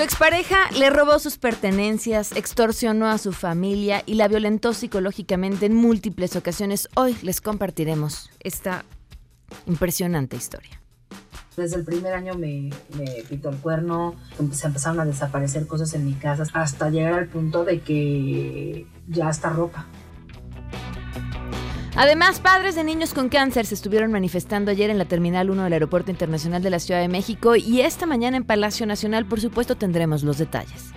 Su expareja le robó sus pertenencias, extorsionó a su familia y la violentó psicológicamente en múltiples ocasiones. Hoy les compartiremos esta impresionante historia. Desde el primer año me, me el cuerno, se empezaron a desaparecer cosas en mi casa hasta llegar al punto de que ya está ropa. Además, padres de niños con cáncer se estuvieron manifestando ayer en la Terminal 1 del Aeropuerto Internacional de la Ciudad de México y esta mañana en Palacio Nacional, por supuesto, tendremos los detalles.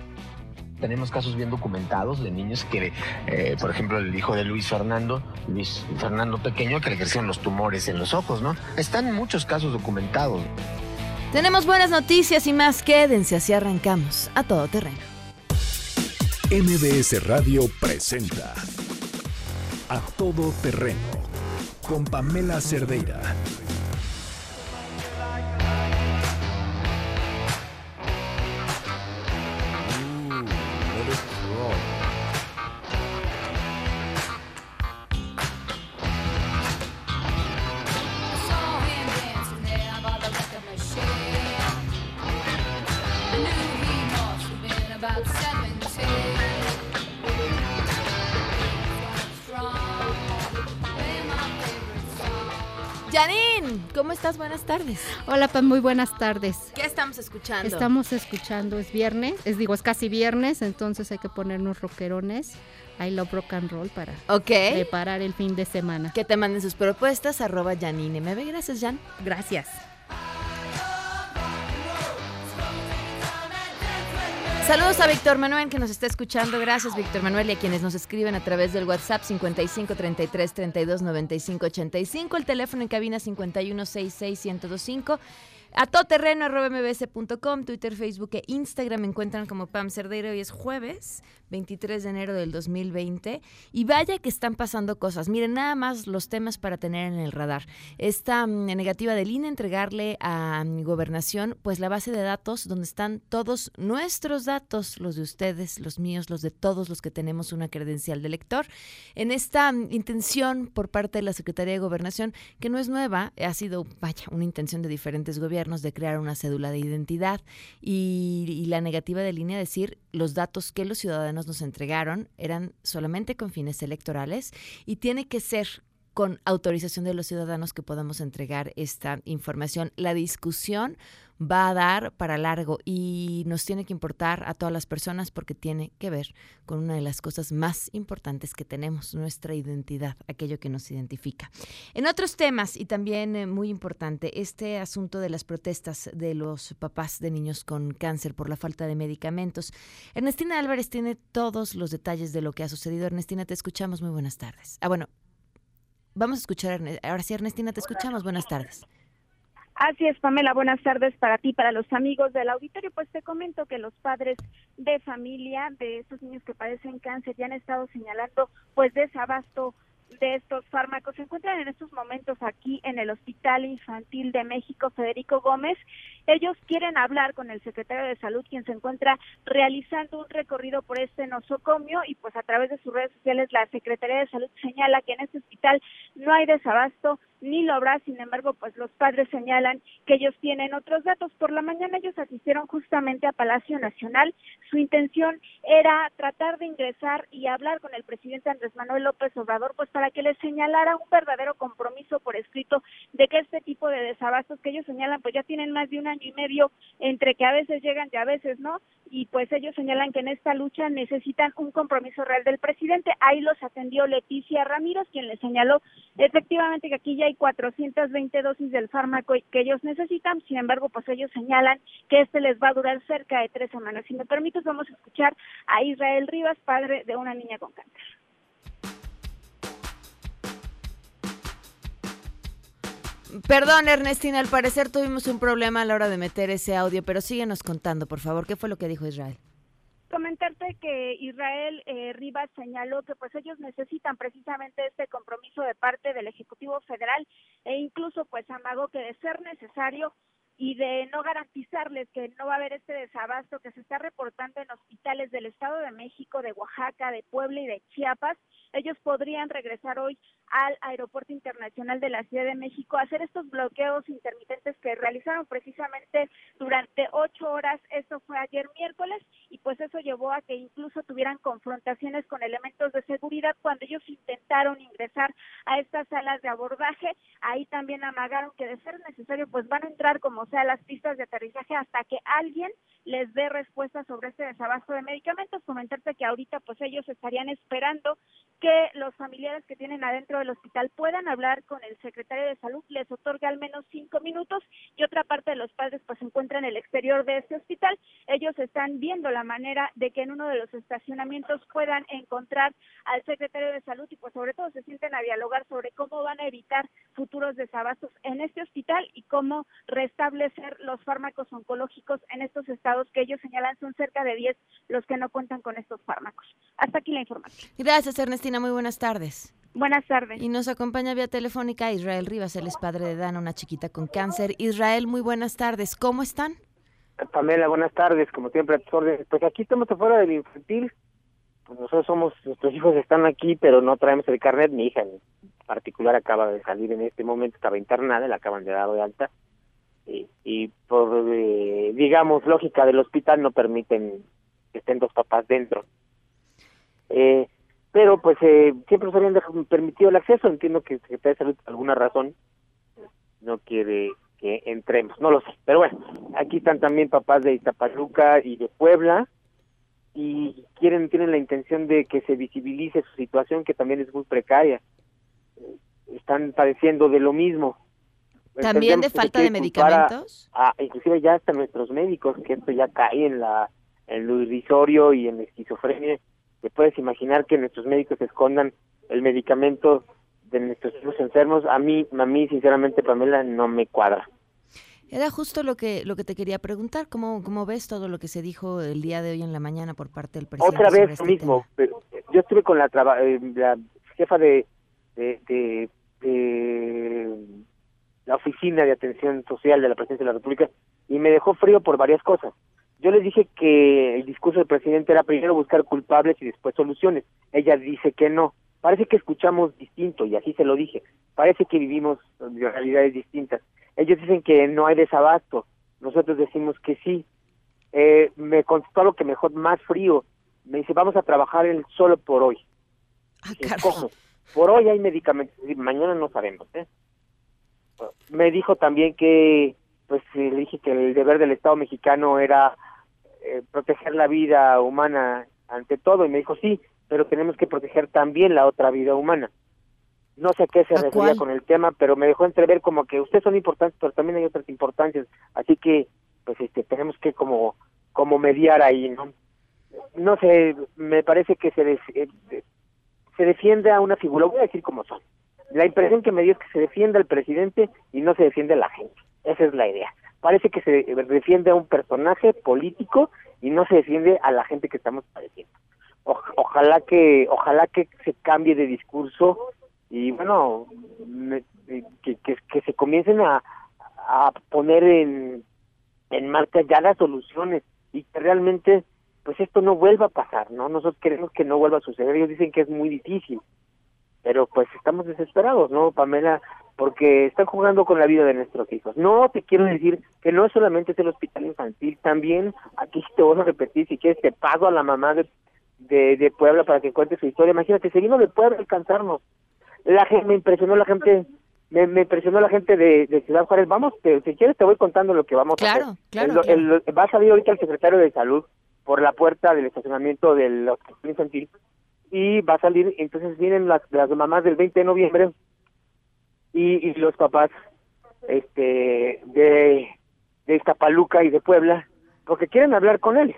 Tenemos casos bien documentados de niños que, eh, por ejemplo, el hijo de Luis Fernando, Luis Fernando pequeño, que le crecieron los tumores en los ojos, ¿no? Están muchos casos documentados. Tenemos buenas noticias y más. Quédense, así arrancamos a todo terreno. MBS Radio presenta A Todo Terreno con Pamela Cerdeira. ¿Cómo estás? Buenas tardes. Hola, Pam, muy buenas tardes. ¿Qué estamos escuchando? Estamos escuchando, es viernes, es digo, es casi viernes, entonces hay que ponernos rockerones. I love rock and roll para Ok. preparar el fin de semana. Que te manden sus propuestas, arroba Janine MB. Gracias, Jan. Gracias. Saludos a Víctor Manuel que nos está escuchando. Gracias, Víctor Manuel, y a quienes nos escriben a través del WhatsApp 55 33 32 95 85, el teléfono en cabina 51 66 1025. A todoterreno arroba mbs.com, Twitter, Facebook e Instagram me encuentran como Pam Cerdeiro. Hoy es jueves, 23 de enero del 2020. Y vaya que están pasando cosas. Miren, nada más los temas para tener en el radar. Esta mm, negativa del INE entregarle a mi gobernación, pues la base de datos donde están todos nuestros datos, los de ustedes, los míos, los de todos los que tenemos una credencial de lector. En esta mm, intención por parte de la Secretaría de Gobernación, que no es nueva, ha sido, vaya, una intención de diferentes gobiernos de crear una cédula de identidad y, y la negativa de línea decir los datos que los ciudadanos nos entregaron eran solamente con fines electorales y tiene que ser con autorización de los ciudadanos que podamos entregar esta información. La discusión va a dar para largo y nos tiene que importar a todas las personas porque tiene que ver con una de las cosas más importantes que tenemos, nuestra identidad, aquello que nos identifica. En otros temas, y también eh, muy importante, este asunto de las protestas de los papás de niños con cáncer por la falta de medicamentos. Ernestina Álvarez tiene todos los detalles de lo que ha sucedido. Ernestina, te escuchamos. Muy buenas tardes. Ah, bueno, vamos a escuchar, ahora sí, Ernestina, te escuchamos. Buenas tardes. Así es, Pamela, buenas tardes para ti, para los amigos del auditorio. Pues te comento que los padres de familia de estos niños que padecen cáncer ya han estado señalando pues desabasto de estos fármacos. Se encuentran en estos momentos aquí en el Hospital Infantil de México, Federico Gómez. Ellos quieren hablar con el secretario de Salud, quien se encuentra realizando un recorrido por este nosocomio y pues a través de sus redes sociales la Secretaría de Salud señala que en este hospital no hay desabasto ni lo habrá, sin embargo, pues los padres señalan que ellos tienen otros datos. Por la mañana ellos asistieron justamente a Palacio Nacional. Su intención era tratar de ingresar y hablar con el presidente Andrés Manuel López Obrador, pues para que les señalara un verdadero compromiso por escrito de que este tipo de desabastos que ellos señalan, pues ya tienen más de un año y medio entre que a veces llegan y a veces no, y pues ellos señalan que en esta lucha necesitan un compromiso real del presidente. Ahí los atendió Leticia Ramírez, quien les señaló efectivamente que aquí ya hay 420 dosis del fármaco que ellos necesitan, sin embargo, pues ellos señalan que este les va a durar cerca de tres semanas. Si me permites, vamos a escuchar a Israel Rivas, padre de una niña con cáncer. Perdón, Ernestina, al parecer tuvimos un problema a la hora de meter ese audio, pero síguenos contando, por favor. ¿Qué fue lo que dijo Israel? comentarte que Israel eh, Rivas señaló que pues ellos necesitan precisamente este compromiso de parte del Ejecutivo Federal e incluso pues amagó que de ser necesario y de no garantizarles que no va a haber este desabasto que se está reportando en hospitales del Estado de México, de Oaxaca, de Puebla y de Chiapas, ellos podrían regresar hoy al Aeropuerto Internacional de la Ciudad de México a hacer estos bloqueos intermitentes que realizaron precisamente durante ocho horas. Esto fue ayer miércoles y pues eso llevó a que incluso tuvieran confrontaciones con elementos de seguridad cuando ellos intentaron ingresar a estas salas de abordaje. Ahí también amagaron que de ser necesario pues van a entrar como sea las pistas de aterrizaje hasta que alguien les dé respuesta sobre este desabasto de medicamentos. Comentarte que ahorita pues ellos estarían esperando que los familiares que tienen adentro del hospital puedan hablar con el secretario de salud, les otorga al menos cinco minutos y otra parte de los padres pues se encuentra en el exterior de este hospital. Ellos están viendo la manera de que en uno de los estacionamientos puedan encontrar al secretario de salud y pues sobre todo se sienten a dialogar sobre cómo van a evitar futuros desabastos en este hospital y cómo restablecer los fármacos oncológicos en estos estados que ellos señalan son cerca de 10 los que no cuentan con estos fármacos. Hasta aquí la información. Gracias, Ernestina. Muy buenas tardes. Buenas tardes. Y nos acompaña vía telefónica Israel Rivas, él es padre de Dana, una chiquita con cáncer. Israel, muy buenas tardes. ¿Cómo están? Pamela, buenas tardes. Como siempre, a tus órdenes. Pues aquí estamos afuera del infantil. Pues nosotros somos, nuestros hijos están aquí, pero no traemos el carnet. Mi hija en particular acaba de salir en este momento, estaba internada, la acaban de dar de alta. Y, y por, eh, digamos, lógica del hospital no permiten que estén dos papás dentro. Eh, pero pues eh, siempre nos habían permitido el acceso. Entiendo que el secretario de Salud, por alguna razón, no quiere que entremos, no lo sé. Pero bueno, aquí están también papás de Iztapaluca y de Puebla y quieren tienen la intención de que se visibilice su situación que también es muy precaria. Están padeciendo de lo mismo. ¿También de falta de a- medicamentos? a- inclusive ya hasta nuestros médicos, que esto ya cae en la en lo irrisorio y en la esquizofrenia. Te puedes imaginar que nuestros médicos escondan el medicamento de nuestros hijos enfermos. A mí, a mí sinceramente, Pamela, no me cuadra. Era justo lo que lo que te quería preguntar. ¿Cómo, cómo ves todo lo que se dijo el día de hoy en la mañana por parte del presidente? Otra vez este lo mismo. pero Yo estuve con la, traba- eh, la jefa de, de, de- de la oficina de atención social de la presidencia de la República y me dejó frío por varias cosas. Yo les dije que el discurso del presidente era primero buscar culpables y después soluciones. Ella dice que no. Parece que escuchamos distinto y así se lo dije. Parece que vivimos de realidades distintas. Ellos dicen que no hay desabasto. Nosotros decimos que sí. Eh, me contestó algo que mejor, más frío. Me dice, vamos a trabajar el solo por hoy. Ah. Por hoy hay medicamentos, mañana no sabemos. ¿eh? Me dijo también que, pues le dije que el deber del Estado mexicano era eh, proteger la vida humana ante todo, y me dijo, sí, pero tenemos que proteger también la otra vida humana. No sé qué se ¿A refería cuál? con el tema, pero me dejó entrever como que ustedes son importantes, pero también hay otras importancias, así que, pues, este, tenemos que como, como mediar ahí, ¿no? No sé, me parece que se, des- eh, se defiende a una figura, voy a decir como son. La impresión que me dio es que se defiende al presidente y no se defiende a la gente. Esa es la idea. Parece que se defiende a un personaje político y no se defiende a la gente que estamos padeciendo. Ojalá que ojalá que se cambie de discurso y bueno me- que, que, se comiencen a, a poner en, en marcha ya las soluciones y que realmente pues esto no vuelva a pasar, ¿no? Nosotros queremos que no vuelva a suceder. Ellos dicen que es muy difícil, pero pues estamos desesperados, ¿no, Pamela? Porque están jugando con la vida de nuestros hijos. No te quiero decir que no solamente es el hospital infantil, también aquí te voy a repetir, si quieres te pago a la mamá de, de, de Puebla para que cuente su historia. Imagínate, se vino de Puebla alcanzarnos. La gente, me impresionó la gente, me, me impresionó la gente de, de Ciudad Juárez. Vamos, te- si quieres te voy contando lo que vamos a hacer. claro, El- el- va a salir ahorita el secretario de Salud por la puerta del estacionamiento del hospital infantil y va a salir, entonces vienen las, las mamás del 20 de noviembre y, y los papás este de, de Iztapaluca y de Puebla porque quieren hablar con él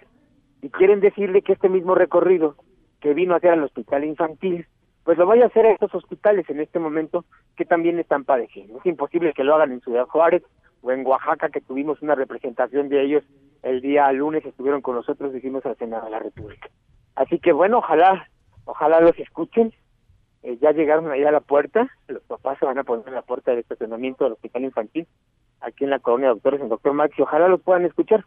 y quieren decirle que este mismo recorrido que vino a hacer al hospital infantil pues lo vaya a hacer a estos hospitales en este momento que también están padeciendo. Es imposible que lo hagan en Ciudad Juárez o en Oaxaca, que tuvimos una representación de ellos el día lunes, estuvieron con nosotros, hicimos al Senado de la República. Así que bueno, ojalá, ojalá los escuchen. Eh, ya llegaron allá a la puerta, los papás se van a poner en la puerta del estacionamiento del hospital infantil, aquí en la colonia de doctores en Doctor Max, y ojalá los puedan escuchar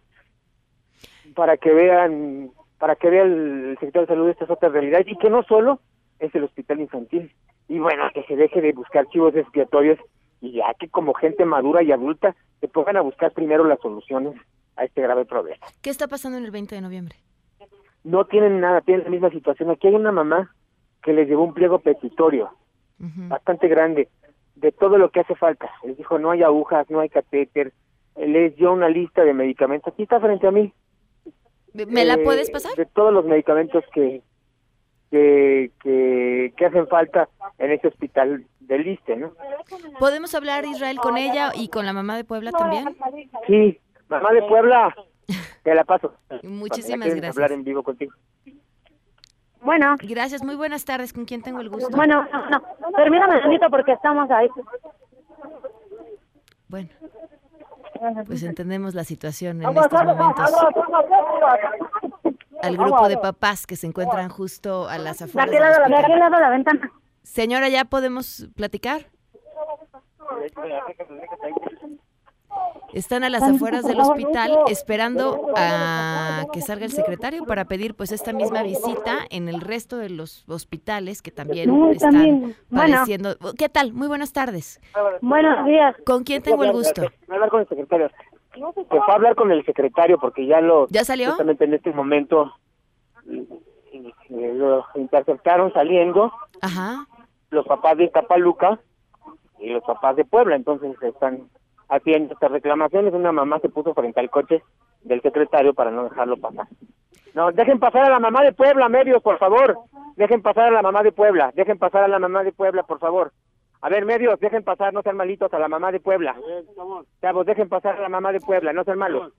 para que vean, para que vea el, sector de salud estas otras realidades y que no solo es el hospital infantil. Y bueno, que se deje de buscar chivos expiatorios y ya que como gente madura y adulta se pongan a buscar primero las soluciones a este grave problema. ¿Qué está pasando en el 20 de noviembre? No tienen nada, tienen la misma situación. Aquí hay una mamá que les llevó un pliego petitorio bastante grande de todo lo que hace falta. Les dijo, no hay agujas, no hay catéter. Les dio una lista de medicamentos. Aquí está frente a mí. ¿Me la puedes pasar? De todos los medicamentos que, que, que, hacen falta en ese hospital del Liste, ¿no? ¿Podemos hablar, Israel, con ella y con la mamá de Puebla también? Sí, mamá de Puebla, te la paso. Muchísimas gracias. hablar en vivo contigo. Bueno. Gracias, muy buenas tardes. ¿Con quién tengo el gusto? Bueno, no, no. Permítame, porque estamos ahí. Bueno. Pues entendemos la situación en estos momentos. Al grupo de papás que se encuentran justo a las afueras. De aquel lado, de la ventana. Señora, ¿ya podemos platicar? Están a las afueras del hospital esperando a que salga el secretario para pedir pues esta misma visita en el resto de los hospitales que también están padeciendo. ¿Qué tal? Muy buenas tardes. Buenos días. ¿Con quién tengo el gusto? Voy a hablar con el secretario. Pues a hablar con el secretario porque ya lo... ¿Ya salió? Justamente en este momento lo interceptaron saliendo. Ajá. Los papás de Tapaluca y los papás de Puebla, entonces están haciendo estas reclamaciones. Una mamá se puso frente al coche del secretario para no dejarlo pasar. No, dejen pasar a la mamá de Puebla, medios, por favor. Dejen pasar a la mamá de Puebla. Dejen pasar a la mamá de Puebla, por favor. A ver, medios, dejen pasar, no sean malitos, a la mamá de Puebla. Chavos, dejen pasar a la mamá de Puebla, no sean malos.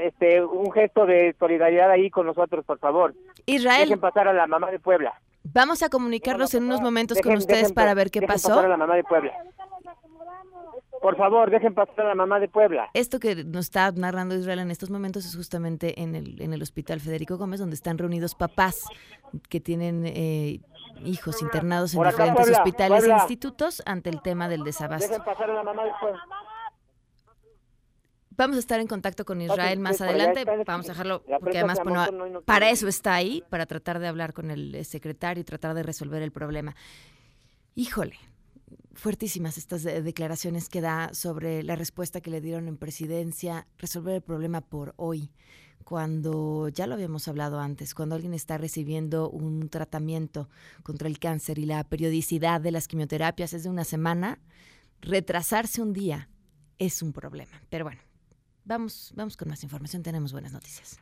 Este, un gesto de solidaridad ahí con nosotros, por favor. Israel. Dejen pasar a la mamá de Puebla. Vamos a comunicarnos en unos momentos con ustedes para ver qué pasó. Pasar a la mamá de Puebla. Por favor, dejen pasar a la mamá de Puebla. Esto que nos está narrando Israel en estos momentos es justamente en el, en el Hospital Federico Gómez, donde están reunidos papás que tienen eh, hijos internados en diferentes hospitales e institutos ante el tema del desabasto. Dejen pasar a la mamá de Puebla. Vamos a estar en contacto con Israel más adelante. Vamos a dejarlo, porque además para eso está ahí, para tratar de hablar con el secretario y tratar de resolver el problema. Híjole, fuertísimas estas declaraciones que da sobre la respuesta que le dieron en presidencia, resolver el problema por hoy, cuando ya lo habíamos hablado antes, cuando alguien está recibiendo un tratamiento contra el cáncer y la periodicidad de las quimioterapias es de una semana, retrasarse un día es un problema. Pero bueno, vamos, vamos con más información, tenemos buenas noticias.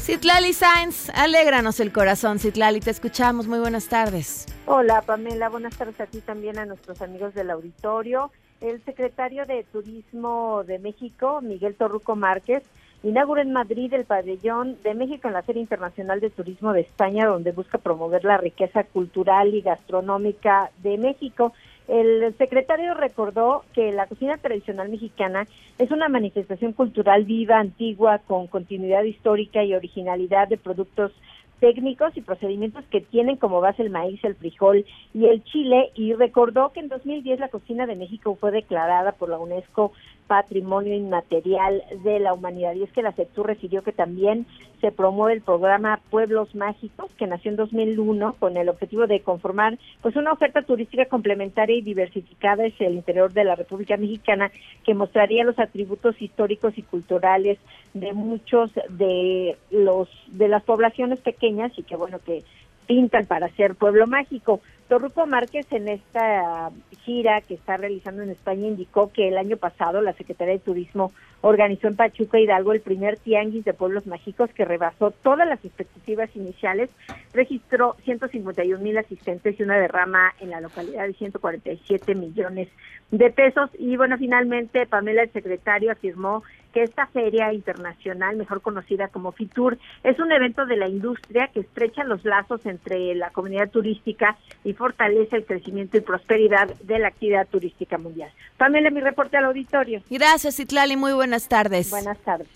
Citlali Sainz, alégranos el corazón, Citlali, te escuchamos. Muy buenas tardes. Hola, Pamela, buenas tardes a ti también, a nuestros amigos del auditorio. El secretario de Turismo de México, Miguel Torruco Márquez, inaugura en Madrid el pabellón de México en la Feria Internacional de Turismo de España, donde busca promover la riqueza cultural y gastronómica de México. El secretario recordó que la cocina tradicional mexicana es una manifestación cultural viva, antigua, con continuidad histórica y originalidad de productos técnicos y procedimientos que tienen como base el maíz, el frijol y el chile y recordó que en 2010 la cocina de México fue declarada por la UNESCO Patrimonio Inmaterial de la Humanidad y es que la CETUR refirió que también se promueve el programa Pueblos Mágicos que nació en 2001 con el objetivo de conformar pues una oferta turística complementaria y diversificada hacia el interior de la República Mexicana que mostraría los atributos históricos y culturales de muchos de los de las poblaciones pequeñas y que bueno que pintan para ser pueblo mágico. Torruco Márquez en esta gira que está realizando en España indicó que el año pasado la Secretaría de Turismo organizó en Pachuca Hidalgo el primer tianguis de pueblos mágicos que rebasó todas las expectativas iniciales, registró 151 mil asistentes y una derrama en la localidad de 147 millones de pesos. Y bueno, finalmente Pamela, el secretario, afirmó que esta feria internacional, mejor conocida como FITUR, es un evento de la industria que estrecha los lazos entre la comunidad turística y fortalece el crecimiento y prosperidad de la actividad turística mundial. Pamela, mi reporte al auditorio. Gracias, Itlali, muy buenas tardes. Buenas tardes.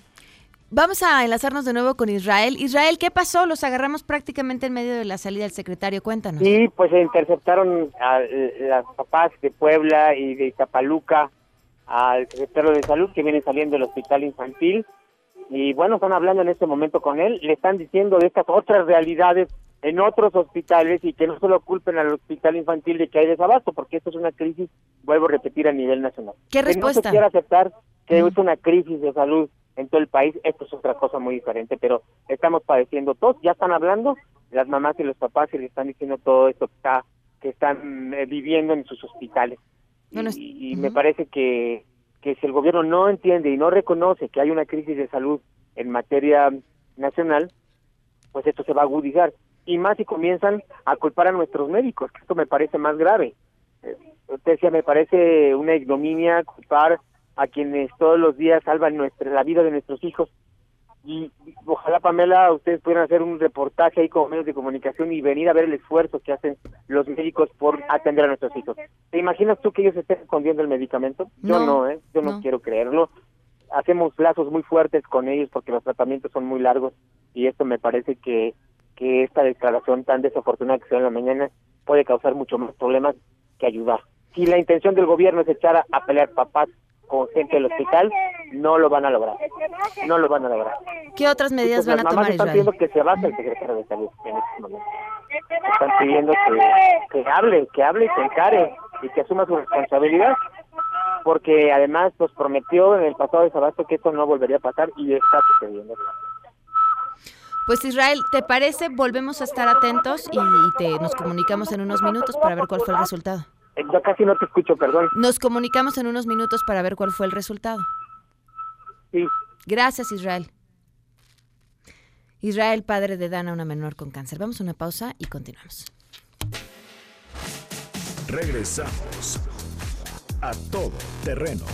Vamos a enlazarnos de nuevo con Israel. Israel, ¿qué pasó? Los agarramos prácticamente en medio de la salida del secretario. Cuéntanos. Sí, pues se interceptaron a las papás de Puebla y de Itapaluca al secretario de Salud que viene saliendo del hospital infantil. Y bueno, están hablando en este momento con él. Le están diciendo de estas otras realidades en otros hospitales y que no solo culpen al hospital infantil de que hay desabasto, porque esto es una crisis, vuelvo a repetir, a nivel nacional. ¿Qué respuesta? Que no se quiera aceptar que es una crisis de salud en todo el país, esto es otra cosa muy diferente, pero estamos padeciendo todos, ya están hablando las mamás y los papás y le están diciendo todo esto que está que están eh, viviendo en sus hospitales. Y, me parece que, que si el gobierno no entiende y no reconoce que hay una crisis de salud en materia nacional, pues esto se va a agudizar. Y más si comienzan a culpar a nuestros médicos, que esto me parece más grave. Eh, usted decía, me parece una ignominia culpar a quienes todos los días salvan nuestra, la vida de nuestros hijos. Y ojalá, Pamela, ustedes pudieran hacer un reportaje ahí como medios de comunicación y venir a ver el esfuerzo que hacen los médicos por atender a nuestros hijos. ¿Te imaginas tú que ellos estén escondiendo el medicamento? Yo no, ¿eh? Yo no, quiero creerlo. Hacemos lazos muy fuertes con ellos porque los tratamientos son muy largos y esto me parece que, que esta declaración tan desafortunada que se en la mañana puede causar mucho más problemas que ayudar. Si la intención del gobierno es echar a pelear papás con gente del hospital, no lo van a lograr. No lo van a lograr. ¿Qué otras medidas van a tomar, están pidiendo que se baje el secretario de salud en este momento. Están pidiendo que, que hable, que hable y se encare y que asuma su responsabilidad porque además nos prometió en el pasado de Sabasto que esto no volvería a pasar y está sucediendo. Pues Israel, ¿te parece? Volvemos a estar atentos y te, nos comunicamos en unos minutos para ver cuál fue el resultado. Eh, yo casi no te escucho, perdón. Nos comunicamos en unos minutos para ver cuál fue el resultado. Sí. Gracias, Israel. Israel, padre de Dana, una menor con cáncer. Vamos a una pausa y continuamos. Regresamos a todo terreno.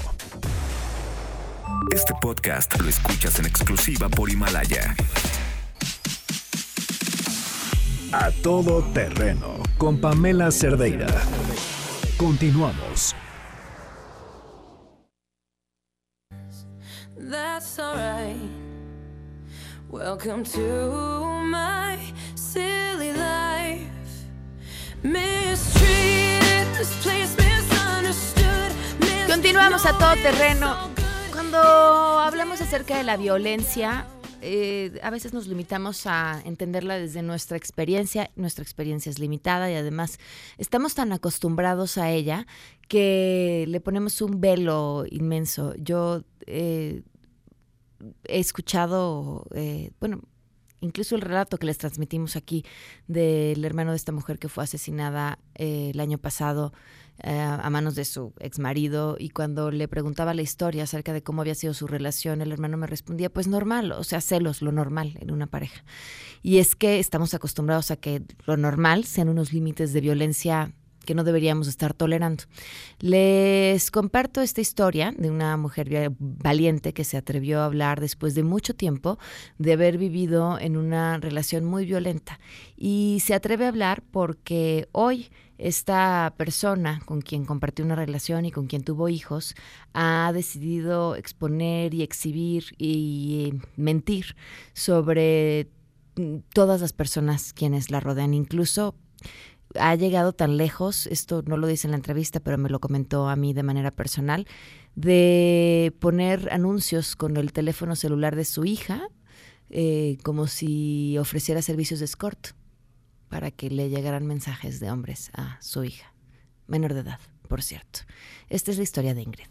Este podcast lo escuchas en exclusiva por Himalaya. A todo terreno con Pamela Cerdeira. Continuamos. That's alright. Welcome to my silly life. Mistreated, this place misunderstood. Continuamos a todo terreno. Cuando hablamos acerca de la violencia, eh, a veces nos limitamos a entenderla desde nuestra experiencia. Nuestra experiencia es limitada y además estamos tan acostumbrados a ella que le ponemos un velo inmenso. Yo eh, he escuchado, eh, bueno, incluso el relato que les transmitimos aquí del hermano de esta mujer que fue asesinada el año pasado eh, a manos de su ex marido y cuando le preguntaba la historia acerca de cómo había sido su relación, el hermano me respondía, pues normal, o sea, celos, lo normal en una pareja. Y es que estamos acostumbrados a que lo normal sean unos límites de violencia que no deberíamos estar tolerando. Les comparto esta historia de una mujer valiente que se atrevió a hablar después de mucho tiempo de haber vivido en una relación muy violenta. Y se atreve a hablar porque hoy esta persona con quien compartió una relación y con quien tuvo hijos ha decidido exponer y exhibir y mentir sobre todas las personas quienes la rodean, incluso ha llegado tan lejos, esto no lo dice en la entrevista, pero me lo comentó a mí de manera personal, de poner anuncios con el teléfono celular de su hija eh, como si ofreciera servicios de escort para que le llegaran mensajes de hombres a su hija, menor de edad, por cierto. Esta es la historia de Ingrid.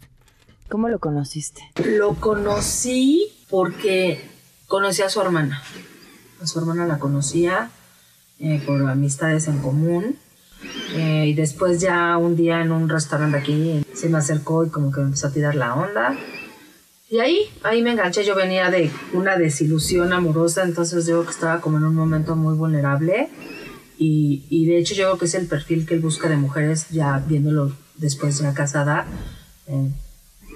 ¿Cómo lo conociste? Lo conocí porque conocí a su hermana. A su hermana la conocía eh, por amistades en común. Eh, y después ya un día en un restaurante aquí se me acercó y como que me empezó a tirar la onda. Y ahí, ahí me enganché. Yo venía de una desilusión amorosa, entonces yo que estaba como en un momento muy vulnerable. Y, y, de hecho yo creo que es el perfil que él busca de mujeres, ya viéndolo después ya casada, eh,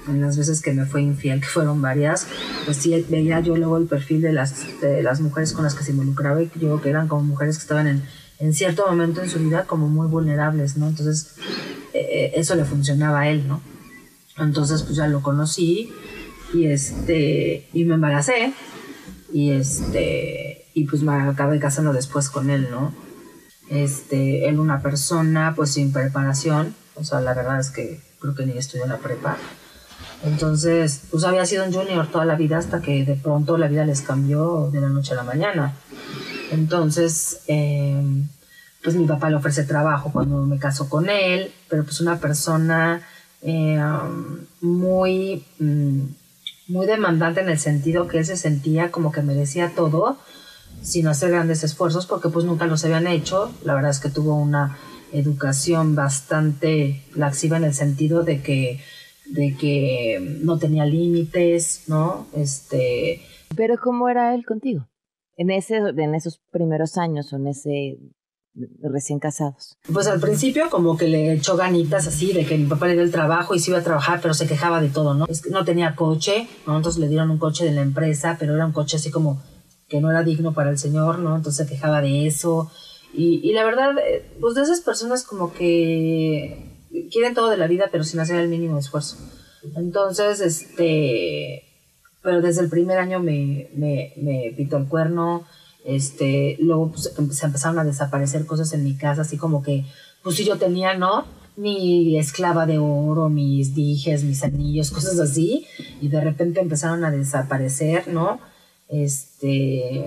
en las veces que me fue infiel, que fueron varias, pues sí veía yo luego el perfil de las, las mujeres con las que se involucraba y yo que eran como mujeres que estaban en, en cierto momento en su vida como muy vulnerables, ¿no? Entonces eh, eh, eso le funcionaba a él, ¿no? Entonces pues ya lo conocí y, este, y me embaracé y este y pues me acabé casando después con él, ¿no? Este, él una persona pues sin preparación, o sea, la verdad es que creo que ni estudió la prepa. Entonces, pues había sido un junior toda la vida hasta que de pronto la vida les cambió de la noche a la mañana. Entonces, eh, pues mi papá le ofrece trabajo cuando me caso con él, pero pues una persona eh, muy, mm, muy demandante en el sentido que él se sentía como que merecía todo sin hacer grandes esfuerzos porque pues nunca los habían hecho. La verdad es que tuvo una educación bastante laxiva en el sentido de que, de que no tenía límites, ¿no? Este... Pero ¿cómo era él contigo? En, ese, en esos primeros años o en ese recién casados? Pues al principio como que le echó ganitas así de que mi papá le dio el trabajo y se iba a trabajar, pero se quejaba de todo, ¿no? Es que no tenía coche, ¿no? Entonces le dieron un coche de la empresa, pero era un coche así como que no era digno para el señor, ¿no? Entonces se quejaba de eso. Y, y la verdad, eh, pues de esas personas como que quieren todo de la vida, pero sin hacer el mínimo esfuerzo. Entonces, este, pero desde el primer año me, me, pitó el cuerno, este, luego pues, se empezaron a desaparecer cosas en mi casa, así como que, pues si yo tenía, ¿no? Mi esclava de oro, mis dijes, mis anillos, cosas así, y de repente empezaron a desaparecer, ¿no? Este,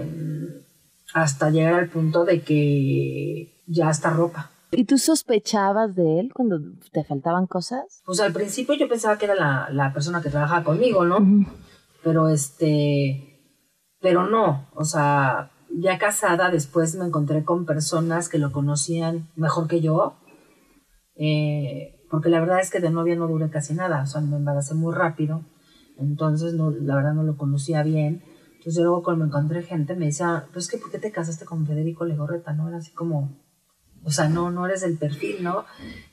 hasta llegar al punto de que ya está ropa. ¿Y tú sospechabas de él cuando te faltaban cosas? Pues al principio yo pensaba que era la, la persona que trabajaba conmigo, ¿no? Pero este, pero no, o sea, ya casada, después me encontré con personas que lo conocían mejor que yo, eh, porque la verdad es que de novia no duré casi nada, o sea, me embaracé muy rápido, entonces no, la verdad no lo conocía bien. Entonces luego cuando me encontré gente me decía, pues que ¿por qué te casaste con Federico Legorreta? ¿No? Era así como, o sea, no, no eres el perfil, ¿no?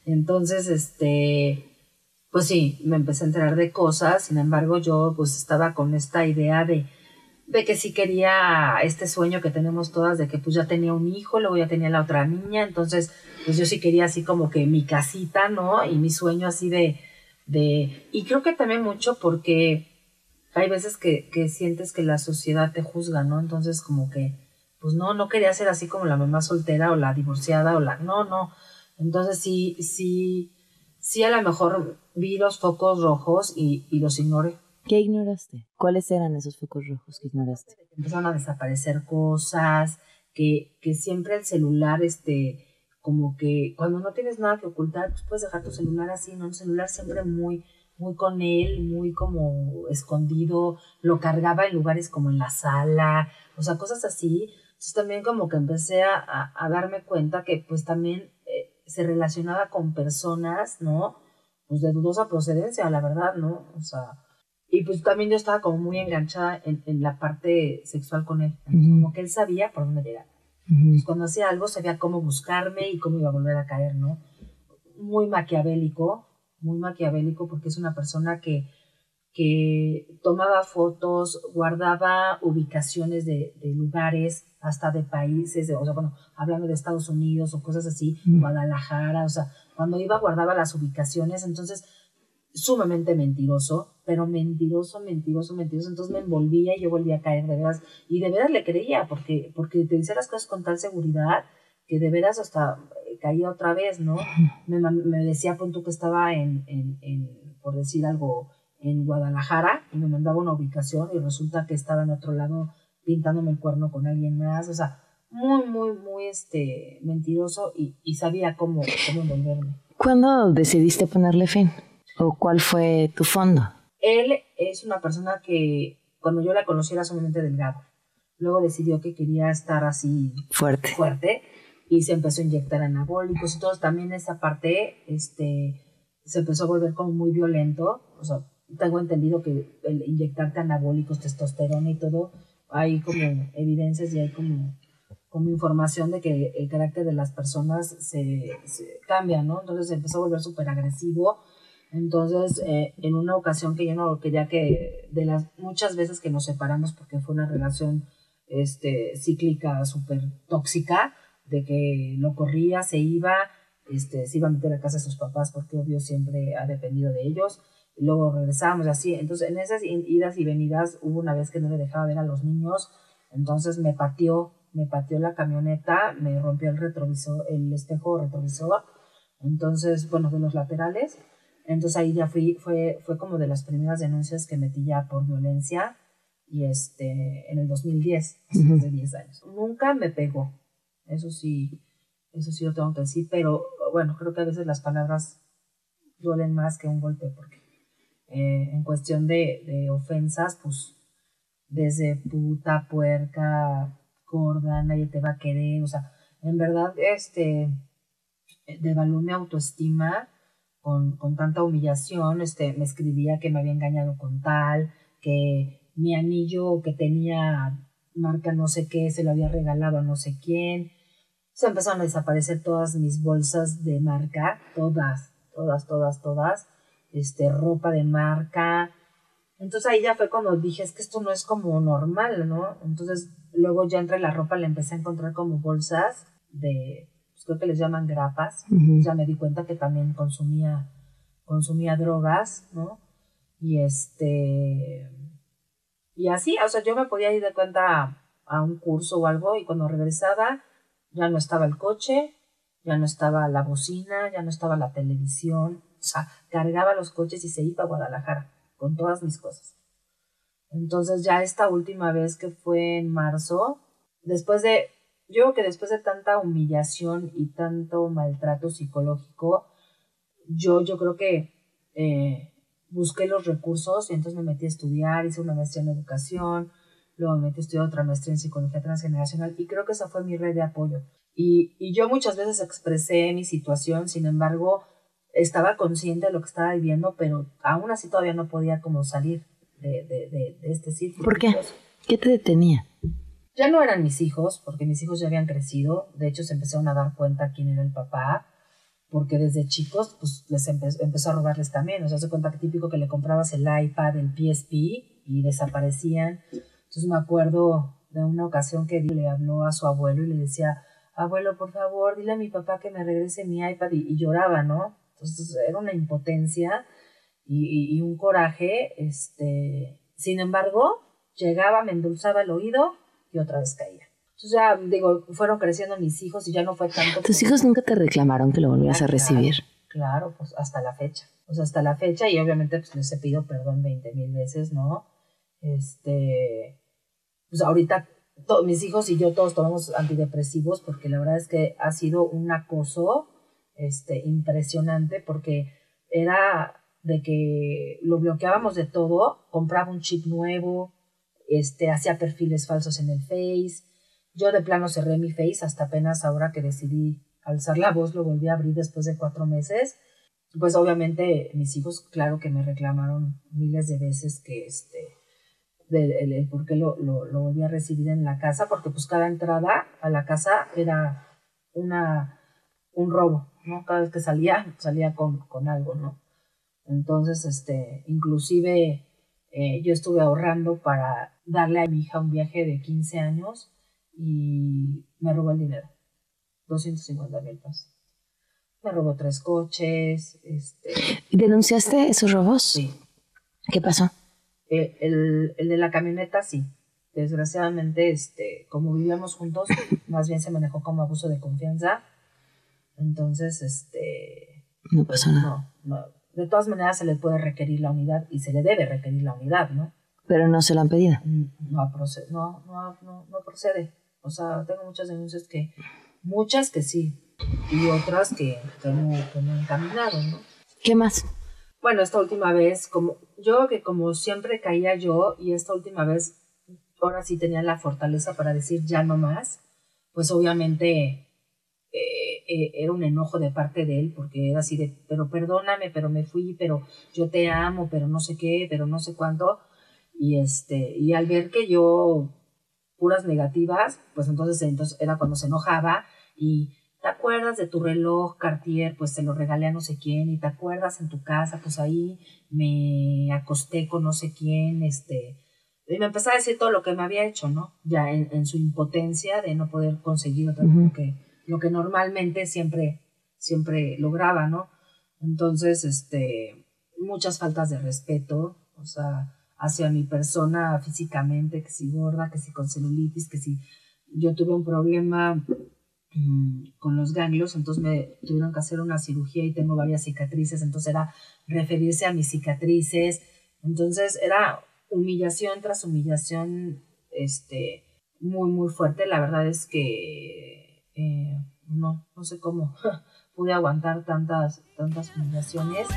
Entonces, este, pues sí, me empecé a enterar de cosas, sin embargo yo pues estaba con esta idea de, de que sí quería este sueño que tenemos todas de que pues ya tenía un hijo, luego ya tenía la otra niña, entonces pues yo sí quería así como que mi casita, ¿no? Y mi sueño así de, de, y creo que también mucho porque hay veces que, que sientes que la sociedad te juzga, ¿no? Entonces como que, pues no, no quería ser así como la mamá soltera o la divorciada o la, no, no, entonces sí, sí, sí a lo mejor vi los focos rojos y, y los ignoré. ¿Qué ignoraste? ¿Cuáles eran esos focos rojos que ignoraste? Empezaron a desaparecer cosas, que, que siempre el celular, este, como que cuando no tienes nada que ocultar, pues puedes dejar tu celular así, ¿no? Un celular siempre muy, muy con él, muy como escondido, lo cargaba en lugares como en la sala, o sea, cosas así. Entonces también como que empecé a, a, a darme cuenta que pues también eh, se relacionaba con personas, ¿no? Pues de dudosa procedencia, la verdad, ¿no? O sea, y pues también yo estaba como muy enganchada en, en la parte sexual con él. Uh -huh. Como que él sabía por dónde llegar. Uh -huh. pues cuando hacía algo sabía cómo buscarme y cómo iba a volver a caer, ¿no? Muy maquiavélico, muy maquiavélico porque es una persona que, que tomaba fotos, guardaba ubicaciones de, de lugares, hasta de países, de, o sea, bueno, hablando de Estados Unidos o cosas así. Guadalajara, o sea, cuando iba guardaba las ubicaciones, entonces sumamente mentiroso, pero mentiroso, mentiroso, mentiroso. Entonces me envolvía y yo volvía a caer de veras. Y de veras le creía, porque, porque te decía las cosas con tal seguridad que de veras hasta caía otra vez, ¿no? Me, me decía, punto que estaba en, en, en, por decir algo, en Guadalajara y me mandaba una ubicación y resulta que estaba en otro lado pintándome el cuerno con alguien más. O sea, muy, muy, muy este, mentiroso y, y sabía cómo, cómo envolverme. ¿Cuándo decidiste ponerle fin? ¿O cuál fue tu fondo? Él es una persona que cuando yo la conocí era sumamente delgado. Luego decidió que quería estar así fuerte. fuerte y se empezó a inyectar anabólicos y todo. También esa parte este, se empezó a volver como muy violento. O sea, tengo entendido que el inyectarte anabólicos, testosterona y todo, hay como evidencias y hay como, como información de que el carácter de las personas se, se cambia, ¿no? Entonces se empezó a volver súper agresivo entonces, eh, en una ocasión que yo no quería que, de las muchas veces que nos separamos, porque fue una relación este, cíclica súper tóxica, de que lo corría, se iba, este, se iba a meter a casa de sus papás, porque obvio siempre ha dependido de ellos, luego regresábamos así. Entonces, en esas idas y venidas hubo una vez que no le dejaba ver a los niños, Entonces me pateó, me pateó la camioneta, me rompió el retrovisor, el espejo retrovisor, entonces, bueno, de los laterales. Entonces ahí ya fui, fue, fue como de las primeras denuncias que metí ya por violencia y este, en el 2010, hace 10 años. Nunca me pegó, eso sí, eso sí lo tengo que decir, pero bueno, creo que a veces las palabras duelen más que un golpe, porque eh, en cuestión de, de, ofensas, pues desde puta, puerca, gorda, nadie te va a querer, o sea, en verdad, este, devaluó mi autoestima con, con tanta humillación, este, me escribía que me había engañado con tal, que mi anillo que tenía marca no sé qué, se lo había regalado a no sé quién. Se empezaron a desaparecer todas mis bolsas de marca, todas, todas, todas, todas, este, ropa de marca. Entonces ahí ya fue cuando dije, es que esto no es como normal, ¿no? Entonces luego ya entre la ropa le empecé a encontrar como bolsas de, pues creo que les llaman grapas. Ya me di cuenta que también consumía, consumía drogas, ¿no? Y este y así, o sea, yo me podía ir de cuenta a, un curso o algo y cuando regresaba ya no estaba el coche, ya no estaba la bocina, ya no estaba la televisión, o sea, cargaba los coches y se iba a Guadalajara con todas mis cosas. Entonces ya esta última vez que fue en marzo, después de, yo que después de tanta humillación y tanto maltrato psicológico, yo, yo creo que eh, busqué los recursos y entonces me metí a estudiar, hice una maestría en educación, luego me metí a estudiar otra maestría en psicología transgeneracional y creo que esa fue mi red de apoyo. Y, y yo muchas veces expresé mi situación, sin embargo, estaba consciente de lo que estaba viviendo, pero aún así todavía no podía como salir de, de, de, de este círculo. ¿Por qué? ¿Qué te detenía? Ya no eran mis hijos, porque mis hijos ya habían crecido, de hecho se empezaron a dar cuenta quién era el papá, porque desde chicos pues les empezó a robarles también, o sea, se cuenta que típico que le comprabas el iPad, el PSP y desaparecían. Entonces me acuerdo de una ocasión que le habló a su abuelo y le decía, abuelo, por favor, dile a mi papá que me regrese mi iPad y, lloraba, ¿no? Entonces era una impotencia y, y, un coraje, este, sin embargo, llegaba, me endulzaba el oído y otra vez caía. Entonces ya, digo, fueron creciendo mis hijos y ya no fue tanto. ¿Tus hijos nunca te reclamaron que lo volvieras a recibir? Claro, pues hasta la fecha. Pues hasta la fecha y obviamente pues les he pedido perdón 20 mil veces, ¿no? Este, pues ahorita mis hijos y yo todos tomamos antidepresivos porque la verdad es que ha sido un acoso este, impresionante porque era de que lo bloqueábamos de todo, compraba un chip nuevo, este, hacía perfiles falsos en el Face, yo de plano cerré mi face hasta apenas ahora que decidí alzar la voz, lo volví a abrir después de cuatro meses. Pues obviamente mis hijos, claro que me reclamaron miles de veces que este, de, por qué lo, lo, lo, volví a recibir en la casa, porque pues cada entrada a la casa era una, un robo, ¿no? Cada vez que salía, salía con, con algo, ¿no? Entonces, este, inclusive eh, yo estuve ahorrando para darle a mi hija un viaje de 15 años y me robó el dinero, 250 mil pesos. Me robó tres coches. Este, ¿Denunciaste esos robos? Sí. ¿Qué pasó? Eh, el, el, de la camioneta sí. Desgraciadamente, este, como vivíamos juntos, más bien se manejó como abuso de confianza. Entonces, este... No pasó nada. No, no. De todas maneras se le puede requerir la unidad y se le debe requerir la unidad, ¿no? Pero no se lo han pedido. Mm, no, procede, no, no, no, no procede. O sea, tengo muchas denuncias que, muchas que sí, y otras que, que, no, han caminado, ¿no? ¿Qué más? Bueno, esta última vez, como yo que como siempre caía yo, y esta última vez, ahora sí tenía la fortaleza para decir ya no más, pues obviamente eh, eh, era un enojo de parte de él, porque era así de, pero perdóname, pero me fui, pero yo te amo, pero no sé qué, pero no sé cuánto. Y, este, y al ver que yo puras negativas, pues entonces, entonces era cuando se enojaba y ¿te acuerdas de tu reloj Cartier? Pues se lo regalé a no sé quién y te acuerdas en tu casa, pues ahí me acosté con no sé quién, este, y me empezó a decir todo lo que me había hecho, ¿no? Ya en, su impotencia de no poder conseguir otra lo, que, lo que normalmente siempre, siempre lograba, ¿no? Entonces, este, muchas faltas de respeto, o sea, hacia mi persona físicamente, que si gorda, que si con celulitis, que si yo tuve un problema mm, con los ganglios, entonces me tuvieron que hacer una cirugía y tengo varias cicatrices, entonces era referirse a mis cicatrices, entonces era humillación tras humillación, este, muy, muy fuerte, la verdad es que eh, no, no sé cómo pude aguantar tantas, tantas humillaciones.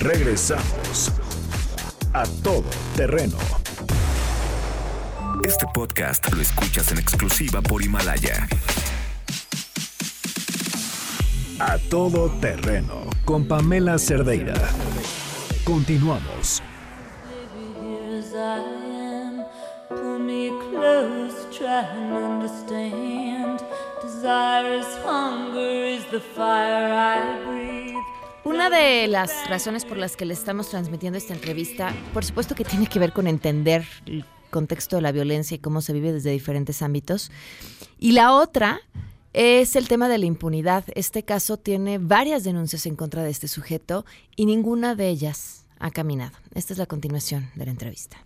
Regresamos a todo terreno. Este podcast lo escuchas en exclusiva por Himalaya. A todo terreno con Pamela Cerdeira. Continuamos. Una de las razones por las que le estamos transmitiendo esta entrevista, por supuesto que tiene que ver con entender el contexto de la violencia y cómo se vive desde diferentes ámbitos. Y la otra es el tema de la impunidad. Este caso tiene varias denuncias en contra de este sujeto y ninguna de ellas ha caminado. Esta es la continuación de la entrevista.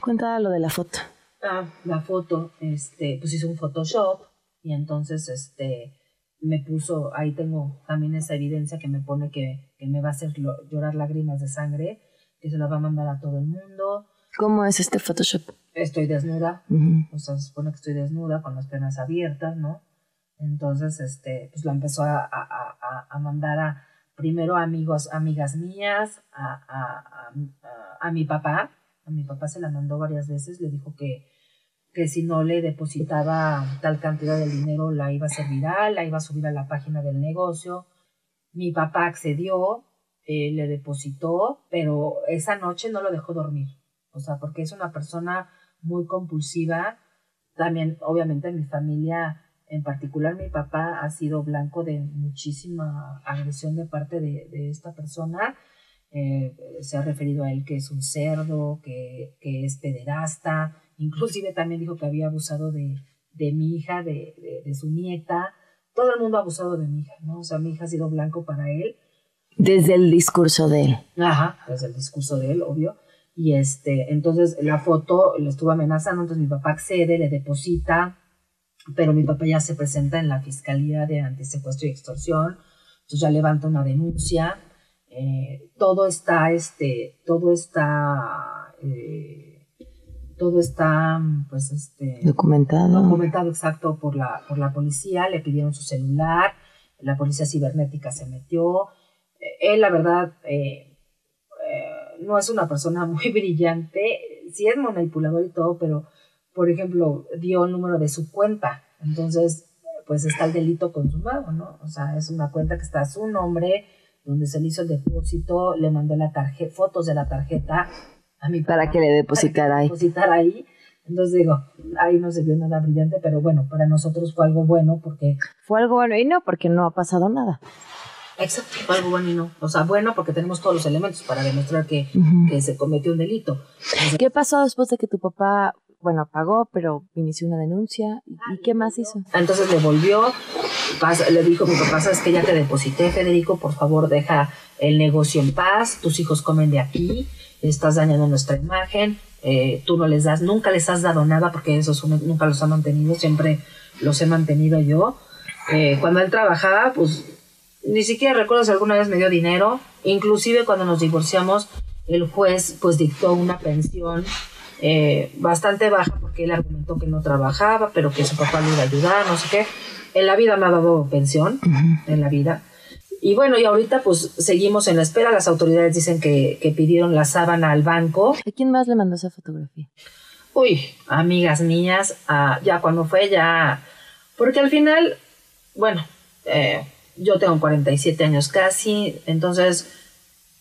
Cuenta lo de la foto. Ah, la foto, este, pues hizo un Photoshop y entonces, este, me puso, ahí tengo también esa evidencia que me pone que, que me va a hacer llorar lágrimas de sangre, que se la va a mandar a todo el mundo. ¿Cómo es este Photoshop? Estoy desnuda, o sea, se supone que estoy desnuda con las piernas abiertas, ¿no? Entonces, este, pues la empezó a, a, a, a mandar a, primero a amigos, amigas mías, a, a, a, mi papá, a mi papá se la mandó varias veces, le dijo que, que si no le depositaba tal cantidad de dinero la iba a hacer viral, la iba a subir a la página del negocio. Mi papá accedió, eh, le depositó, pero esa noche no lo dejó dormir. O sea, porque es una persona muy compulsiva. También, obviamente, mi familia, en particular mi papá, ha sido blanco de muchísima agresión de parte de, de esta persona. Eh, se ha referido a él que es un cerdo, que, que es pederasta, inclusive también dijo que había abusado de, de mi hija, de, de, de, su nieta. Todo el mundo ha abusado de mi hija, ¿no? O sea, mi hija ha sido blanco para él. Desde el discurso de él. Ajá, desde el discurso de él, obvio. Y este, entonces la foto le estuvo amenazando, entonces mi papá accede, le deposita, pero mi papá ya se presenta en la Fiscalía de Antisecuestro y Extorsión, entonces ya levanta una denuncia. Eh, todo está, este, todo está... Eh, todo está pues este documentado documentado exacto por la por la policía le pidieron su celular la policía cibernética se metió él la verdad eh, eh, no es una persona muy brillante sí es manipulador y todo pero por ejemplo dio el número de su cuenta entonces pues está el delito consumado no o sea es una cuenta que está a su nombre donde se le hizo el depósito le mandó la tarjeta fotos de la tarjeta a mi para que le depositara ahí. Depositar ahí. Entonces digo, ahí no se vio nada brillante, pero bueno, para nosotros fue algo bueno porque... Fue algo bueno y no, porque no ha pasado nada. Exacto, fue algo bueno y no. O sea, bueno porque tenemos todos los elementos para demostrar que, uh -huh. que se cometió un delito. Entonces, ¿Qué pasó después de que tu papá, bueno, pagó, pero inició una denuncia? ¿Y qué más hizo? Entonces le volvió, le dijo mi papá, sabes que ya te deposité, Federico, por favor deja el negocio en paz, tus hijos comen de aquí estás dañando nuestra imagen, eh, tú no les das, nunca les has dado nada porque esos nunca los ha mantenido, siempre los he mantenido yo. Eh, cuando él trabajaba, pues ni siquiera recuerdo si alguna vez me dio dinero, inclusive cuando nos divorciamos, el juez pues dictó una pensión eh, bastante baja porque él argumentó que no trabajaba, pero que su papá le iba a ayudar, no sé qué. En la vida me ha dado pensión, uh -huh. en la vida. Y bueno, y ahorita pues seguimos en la espera. Las autoridades dicen que, que pidieron la sábana al banco. ¿A quién más le mandó esa fotografía? Uy, amigas mías, uh, ya cuando fue ya... Porque al final, bueno, eh, yo tengo 47 años casi, entonces,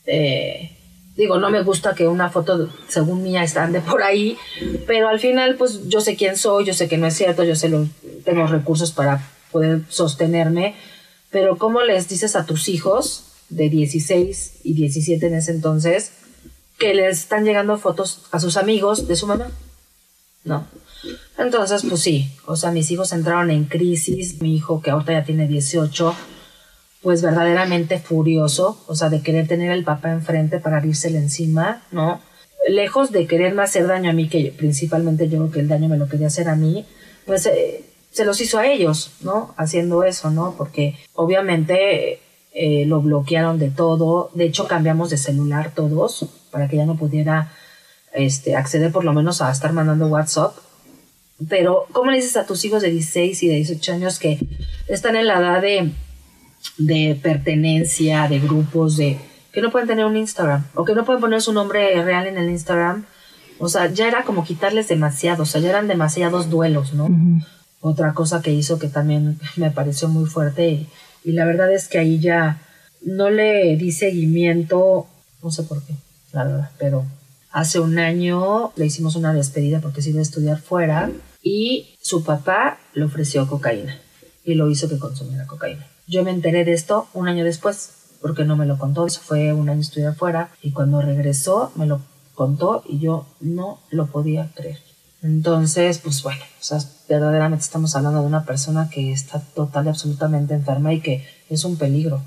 eh, digo, no me gusta que una foto, según mía, ande por ahí, pero al final, pues yo sé quién soy, yo sé que no es cierto, yo sé, tengo recursos para poder sostenerme, pero ¿cómo les dices a tus hijos de 16 y 17 en ese entonces que les están llegando fotos a sus amigos de su mamá? No. Entonces, pues sí, o sea, mis hijos entraron en crisis, mi hijo que ahorita ya tiene 18, pues verdaderamente furioso, o sea, de querer tener al papá enfrente para abrírsele encima, ¿no? Lejos de quererme hacer daño a mí, que principalmente yo creo que el daño me lo quería hacer a mí, pues eh, se los hizo a ellos, ¿no? Haciendo eso, ¿no? Porque obviamente eh, lo bloquearon de todo, de hecho cambiamos de celular todos para que ya no pudiera este, acceder por lo menos a estar mandando WhatsApp. Pero, ¿cómo le dices a tus hijos de 16 y de 18 años que están en la edad de, de pertenencia, de grupos, de que no pueden tener un Instagram o que no pueden poner su nombre real en el Instagram? O sea, ya era como quitarles demasiado, o sea, ya eran demasiados duelos, ¿no? Otra cosa que hizo que también me pareció muy fuerte y, y la verdad es que ahí ya no le di seguimiento, no sé por qué, la verdad, pero Hace un año le hicimos una despedida porque se iba a estudiar fuera y su papá le ofreció cocaína y lo hizo que consumiera cocaína. Yo me enteré de esto un año después porque no me lo contó. Eso fue un año estudiar fuera y cuando regresó me lo contó y yo no lo podía creer. Entonces, pues bueno, o sea, verdaderamente estamos hablando de una persona que está total y absolutamente enferma y que es un peligro.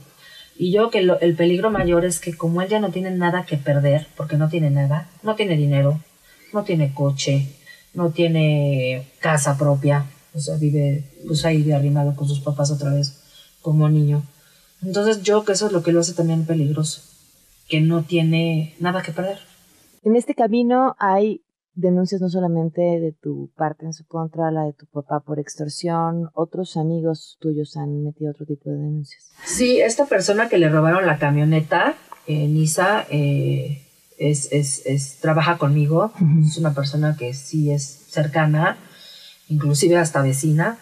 Y yo que el peligro mayor es que como él ya no tiene nada que perder, porque no tiene nada, no tiene dinero, no tiene coche, no tiene casa propia, o sea, vive pues ahí de arrimado con sus papás otra vez como niño. Entonces yo que eso es lo que lo hace también peligroso, que no tiene nada que perder. En este camino hay denuncias no solamente de tu parte en su contra, la de tu papá por extorsión, otros amigos tuyos han metido otro tipo de denuncias. Sí, esta persona que le robaron la camioneta, eh, Nisa, eh, es, es, es, trabaja conmigo, es una persona que sí es cercana, inclusive hasta vecina.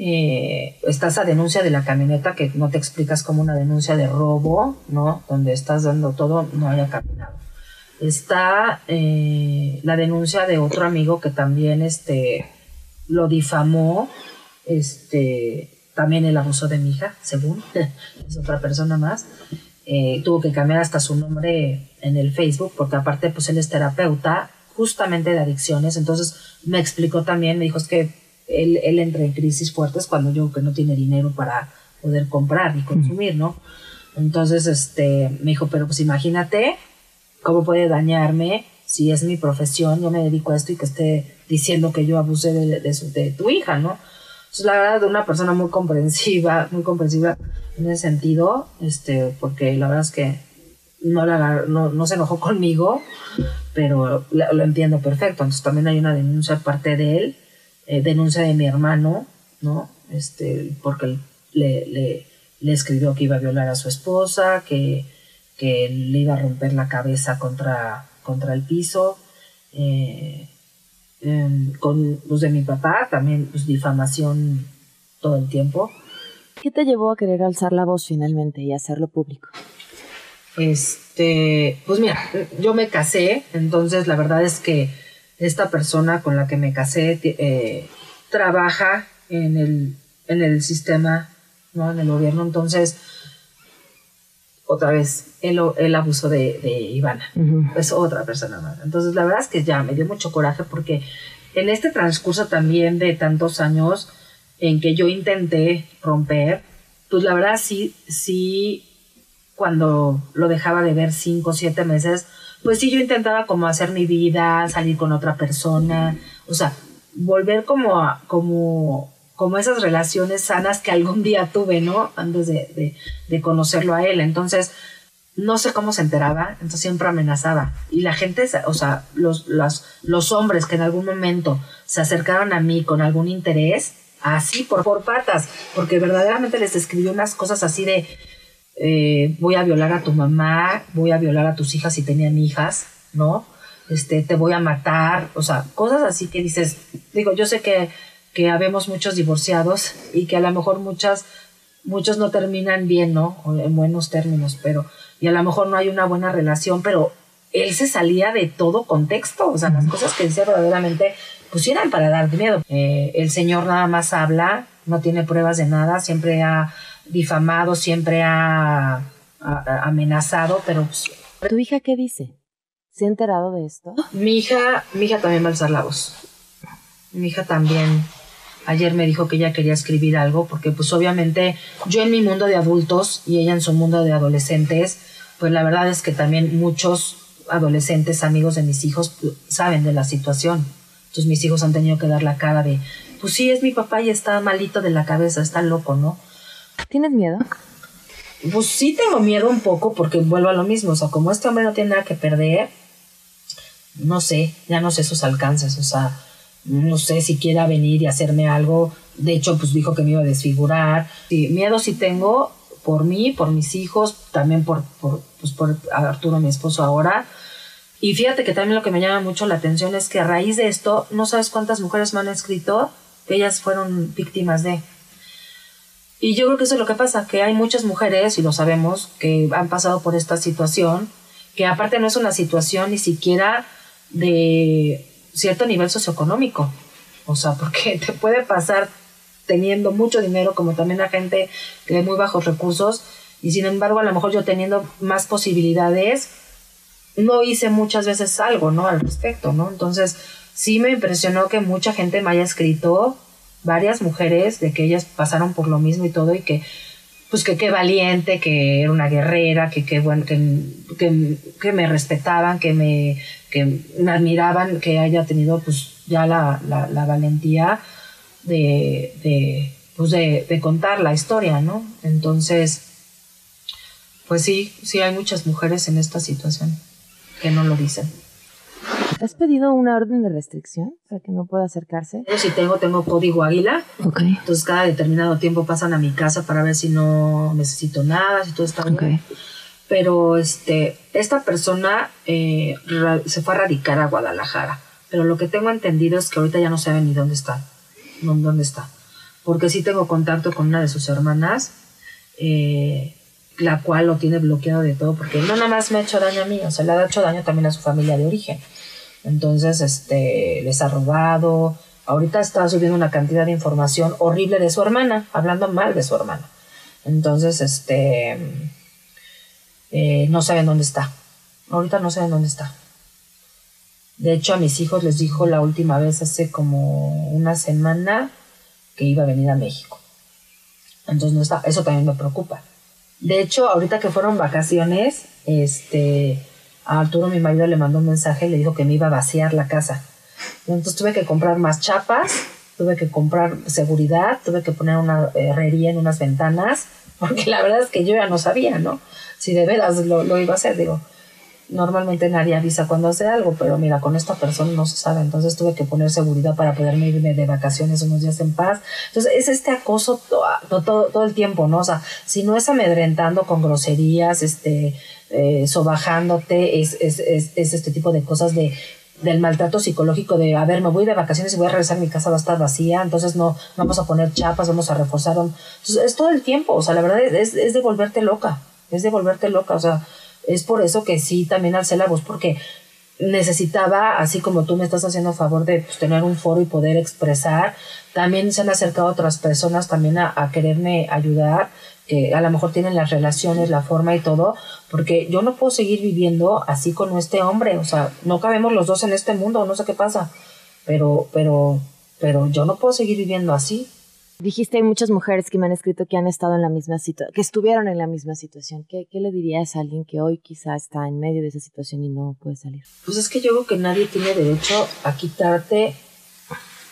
Eh, está esa denuncia de la camioneta que no te explicas como una denuncia de robo, ¿no? Donde estás dando todo, no haya caminado está eh, la denuncia de otro amigo que también este, lo difamó, este, también el abuso de mi hija, según, es otra persona más. Eh, tuvo que cambiar hasta su nombre en el Facebook, porque aparte pues él es terapeuta justamente de adicciones, entonces me explicó también, me dijo es que él, él entra en crisis fuertes cuando yo que no tiene dinero para poder comprar y consumir, ¿no? Entonces, este, me dijo, pero pues imagínate cómo puede dañarme si es mi profesión, yo me dedico a esto y que esté diciendo que yo abuse de, de, tu hija, ¿no? Es la verdad de una persona muy comprensiva, muy comprensiva en ese sentido, este, porque la verdad es que no, la, no, no se enojó conmigo, pero lo, entiendo perfecto. Entonces también hay una denuncia aparte de él, eh, denuncia de mi hermano, ¿no? Este, porque le, le, le escribió que iba a violar a su esposa, que que le iba a romper la cabeza contra, contra el piso. Eh, em, con los de mi papá, también pues, difamación todo el tiempo. ¿Qué te llevó a querer alzar la voz finalmente y hacerlo público? Este, pues mira, yo me casé, entonces la verdad es que esta persona con la que me casé eh, trabaja en el, en el sistema, ¿no? en el gobierno, entonces otra vez el, el abuso de, de Ivana. Es otra persona más. Entonces, la verdad es que ya me dio mucho coraje porque en este transcurso también de tantos años en que yo intenté romper, pues la verdad sí, sí, cuando lo dejaba de ver cinco o siete meses, pues sí yo intentaba como hacer mi vida, salir con otra persona, o sea, volver como a, como como esas relaciones sanas que algún día tuve, ¿no? Antes de, de, conocerlo a él. Entonces, no sé cómo se enteraba, entonces siempre amenazaba. Y la gente, o sea, los, los, los hombres que en algún momento se acercaron a mí con algún interés, así por, por patas, porque verdaderamente les escribió unas cosas así de, eh, voy a violar a tu mamá, voy a violar a tus hijas si tenían hijas, ¿no? Este, te voy a matar, o sea, cosas así que dices, digo, yo sé que que habemos muchos divorciados y que a lo mejor muchas, muchos no terminan bien, ¿no? en buenos términos, pero, y a lo mejor no hay una buena relación, pero él se salía de todo contexto, o sea, las cosas que decía verdaderamente, pues eran para dar miedo. Eh, el Señor nada más habla, no tiene pruebas de nada, siempre ha difamado, siempre ha, amenazado, pero... Pues, ¿Tu hija qué dice? ¿Se ha enterado de esto? Mi hija, mi hija también va a alzar la voz Mi hija también ayer me dijo que ella quería escribir algo, porque pues obviamente yo en mi mundo de adultos y ella en su mundo de adolescentes, pues la verdad es que también muchos adolescentes, amigos de mis hijos, pues, saben de la situación. Entonces mis hijos han tenido que dar la cara de, pues sí, es mi papá y está malito de la cabeza, está loco, ¿no? ¿Tienes miedo? Pues sí tengo miedo un poco porque vuelvo a lo mismo, o sea, como este hombre no tiene nada que perder, no sé, ya no sé sus alcances, o sea, no sé si quiera venir y hacerme algo, de hecho, pues dijo que me iba a desfigurar, sí, miedo sí tengo por mí, por mis hijos, también por, por, pues por Arturo, mi esposo ahora, y fíjate que también lo que me llama mucho la atención es que a raíz de esto, no sabes cuántas mujeres me han escrito que ellas fueron víctimas de... Y yo creo que eso es lo que pasa, que hay muchas mujeres, y lo sabemos, que han pasado por esta situación, que aparte no es una situación ni siquiera de cierto nivel socioeconómico. O sea, porque te puede pasar teniendo mucho dinero, como también la gente de muy bajos recursos, y sin embargo, a lo mejor yo teniendo más posibilidades, no hice muchas veces algo, ¿no? Al respecto, ¿no? Entonces, sí me impresionó que mucha gente me haya escrito varias mujeres de que ellas pasaron por lo mismo y todo y que pues que qué valiente, que era una guerrera, que qué bueno, que, que, que, me respetaban, que me, que me admiraban, que haya tenido pues ya la, la, la valentía de, de, pues de, de, contar la historia, ¿no? Entonces, pues sí, sí hay muchas mujeres en esta situación que no lo dicen. ¿Has pedido una orden de restricción para que no pueda acercarse? Sí tengo, tengo código águila. Ok. Entonces cada determinado tiempo pasan a mi casa para ver si no necesito nada, si todo está bien. Ok. Pero este, esta persona eh, se fue a radicar a Guadalajara. Pero lo que tengo entendido es que ahorita ya no saben ni dónde está. No, dónde está. Porque sí tengo contacto con una de sus hermanas, eh, la cual lo tiene bloqueado de todo, porque no nada más me ha hecho daño a mí, o sea, le ha hecho daño también a su familia de origen. Entonces, este, les ha robado. Ahorita está subiendo una cantidad de información horrible de su hermana, hablando mal de su hermana. Entonces, este, eh, no saben dónde está. Ahorita no saben dónde está. De hecho, a mis hijos les dijo la última vez hace como una semana que iba a venir a México. Entonces no está, eso también me preocupa. De hecho, ahorita que fueron vacaciones, este, a Arturo, mi marido, le mandó un mensaje y le dijo que me iba a vaciar la casa. Entonces tuve que comprar más chapas, tuve que comprar seguridad, tuve que poner una herrería en unas ventanas, porque la verdad es que yo ya no sabía, ¿no? Si de veras lo, lo iba a hacer, digo. Normalmente nadie avisa cuando hace algo, pero mira, con esta persona no se sabe. Entonces tuve que poner seguridad para poderme irme de vacaciones unos días en paz. Entonces es este acoso to- to- todo, todo el tiempo, ¿no? O sea, si no es amedrentando con groserías, este, eh, sobajándote, es, es, es, es este tipo de cosas de del maltrato psicológico de, a ver, me voy de vacaciones y voy a regresar, mi casa va a estar vacía, entonces no, vamos a poner chapas, vamos a reforzar. Entonces es todo el tiempo, o sea, la verdad es, es de volverte loca, es de volverte loca, o sea, es por eso que sí también alcé la voz, porque necesitaba, así como tú me estás haciendo favor de pues, tener un foro y poder expresar, también se han acercado otras personas también a, a quererme ayudar, que a lo mejor tienen las relaciones, la forma y todo, porque yo no puedo seguir viviendo así con este hombre, o sea, no cabemos los dos en este mundo, no sé qué pasa, pero, pero, pero yo no puedo seguir viviendo así. Dijiste hay muchas mujeres que me han escrito que han estado en la misma situación, que estuvieron en la misma situación. ¿Qué, ¿Qué le dirías a alguien que hoy quizá está en medio de esa situación y no puede salir? Pues es que yo creo que nadie tiene derecho a quitarte.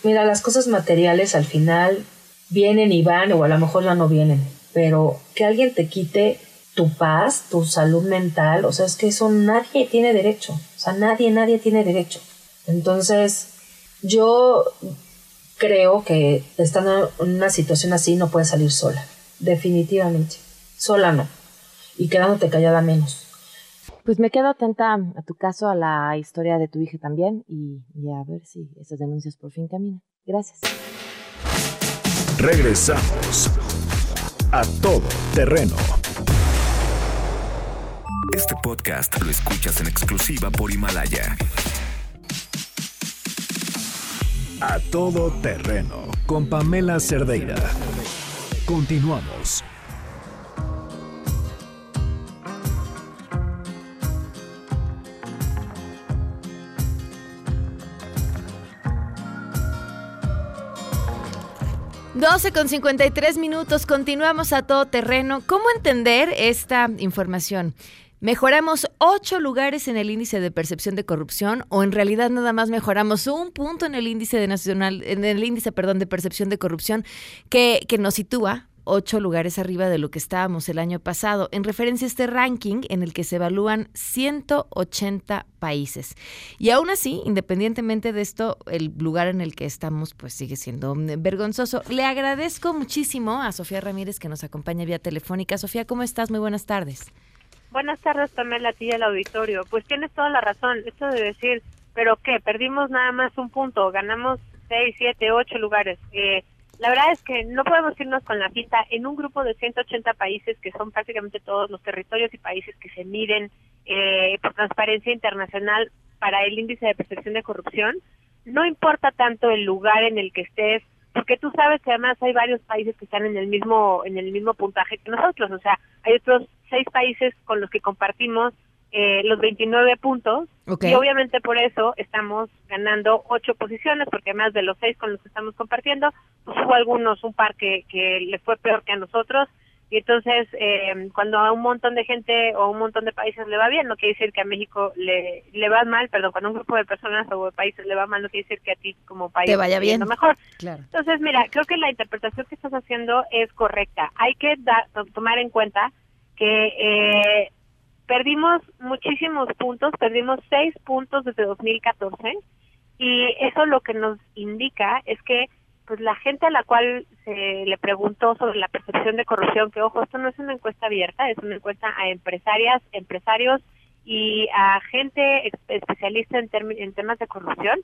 Mira, las cosas materiales al final vienen y van, o a lo mejor ya no vienen, pero que alguien te quite tu paz, tu salud mental, o sea, es que eso nadie tiene derecho. O sea, nadie, nadie tiene derecho. Entonces, yo creo que estando en una situación así no puedes salir sola. Definitivamente. Sola no. Y quedándote callada menos. Pues me quedo atenta a tu caso, a la historia de tu hija también y, y a ver si esas denuncias por fin caminan. Gracias. Regresamos a todo terreno. Este podcast lo escuchas en exclusiva por Himalaya. A todo terreno con Pamela Cerdeira. Continuamos. 12 con 53 minutos, continuamos a todo terreno. ¿Cómo entender esta información? ¿Mejoramos ocho lugares en el índice de percepción de corrupción o en realidad nada más mejoramos un punto en el índice de nacional, en el índice, perdón, de percepción de corrupción que, que nos sitúa ocho lugares arriba de lo que estábamos el año pasado, en referencia a este ranking en el que se evalúan 180 países. Y aún así, independientemente de esto, el lugar en el que estamos pues sigue siendo vergonzoso. Le agradezco muchísimo a Sofía Ramírez que nos acompaña vía telefónica. Sofía, ¿cómo estás? Muy buenas tardes. Buenas tardes, Pamela, a ti y al auditorio. Pues tienes toda la razón. Esto de decir, ¿pero qué? Perdimos nada más un punto, ganamos seis, siete, ocho lugares. Eh, la verdad es que no podemos irnos con la pinta en un grupo de 180 países que son prácticamente todos los territorios y países que se miden eh, por transparencia internacional para el índice de percepción de corrupción. No importa tanto el lugar en el que estés, porque tú sabes que además hay varios países que están en el mismo en el mismo puntaje que nosotros, o sea, hay otros seis países con los que compartimos eh, los 29 puntos. Y obviamente por eso estamos ganando ocho posiciones porque además de los seis con los que estamos compartiendo pues hubo algunos un par que, que le fue peor que a nosotros. Y entonces eh, cuando a un montón de gente o un montón de países le va bien no quiere decir que a México le, le va mal perdón cuando un grupo de personas o de países le va mal no quiere decir que a ti como país te vaya bien. mejor. Claro. entonces mira creo que la interpretación que estás haciendo es correcta. Hay que tomar en cuenta que eh, perdimos muchísimos puntos, perdimos seis puntos desde 2014 y eso lo que nos indica es que pues la gente a la cual se le preguntó sobre la percepción de corrupción, que ojo, esto no es una encuesta abierta, es una encuesta a empresarias, empresarios y a gente especialista en, en temas de corrupción,